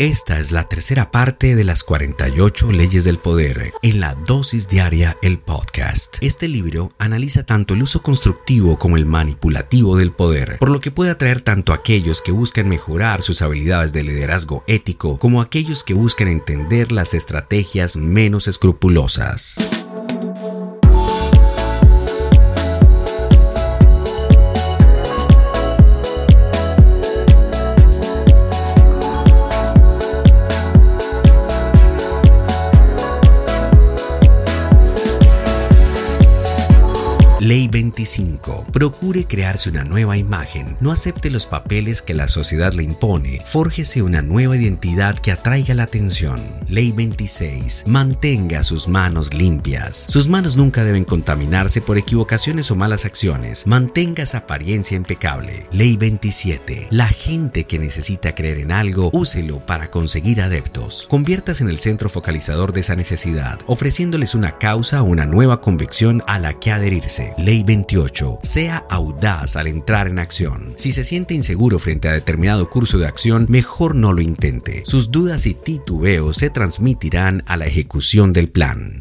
Esta es la tercera parte de las 48 leyes del poder en la dosis diaria el podcast. Este libro analiza tanto el uso constructivo como el manipulativo del poder, por lo que puede atraer tanto a aquellos que buscan mejorar sus habilidades de liderazgo ético como a aquellos que buscan entender las estrategias menos escrupulosas. Ley 25. Procure crearse una nueva imagen. No acepte los papeles que la sociedad le impone. Fórjese una nueva identidad que atraiga la atención. Ley 26. Mantenga sus manos limpias. Sus manos nunca deben contaminarse por equivocaciones o malas acciones. Mantenga esa apariencia impecable. Ley 27. La gente que necesita creer en algo, úselo para conseguir adeptos. Conviértase en el centro focalizador de esa necesidad, ofreciéndoles una causa o una nueva convicción a la que adherirse. Ley 28. Sea audaz al entrar en acción. Si se siente inseguro frente a determinado curso de acción, mejor no lo intente. Sus dudas y titubeos se transmitirán a la ejecución del plan.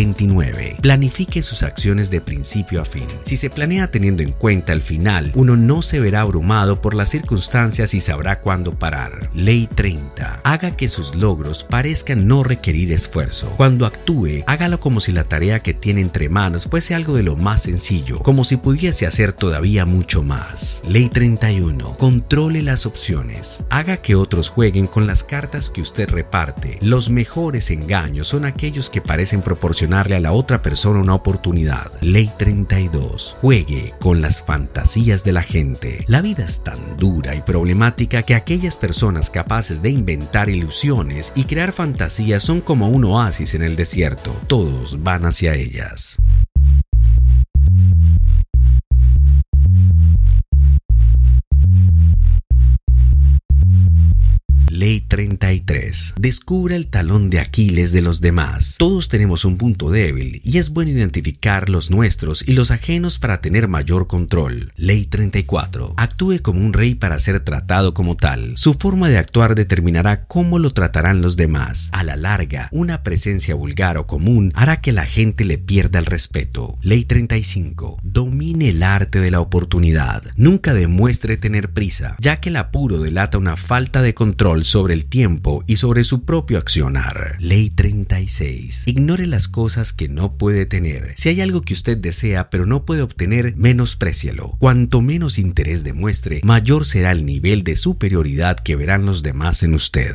29. Planifique sus acciones de principio a fin. Si se planea teniendo en cuenta el final, uno no se verá abrumado por las circunstancias y sabrá cuándo parar. Ley 30. Haga que sus logros parezcan no requerir esfuerzo. Cuando actúe, hágalo como si la tarea que tiene entre manos fuese algo de lo más sencillo, como si pudiese hacer todavía mucho más. Ley 31. Controle las opciones. Haga que otros jueguen con las cartas que usted reparte. Los mejores engaños son aquellos que parecen proporcionarle a la otra persona una oportunidad. Ley 32. Juegue con las fantasías de la gente. La vida es tan dura y problemática que aquellas personas capaces de inventar ilusiones y crear fantasías son como un oasis en el desierto. Todos van hacia ellas. Ley 33. Descubra el talón de Aquiles de los demás. Todos tenemos un punto débil y es bueno identificar los nuestros y los ajenos para tener mayor control. Ley 34. Actúe como un rey para ser tratado como tal. Su forma de actuar determinará cómo lo tratarán los demás. A la larga, una presencia vulgar o común hará que la gente le pierda el respeto. Ley 35. Domine el arte de la oportunidad. Nunca demuestre tener prisa, ya que el apuro delata una falta de control sobre el tiempo y sobre su propio accionar. Ley 36. Ignore las cosas que no puede tener. Si hay algo que usted desea pero no puede obtener, menosprécielo. Cuanto menos interés demuestre, mayor será el nivel de superioridad que verán los demás en usted.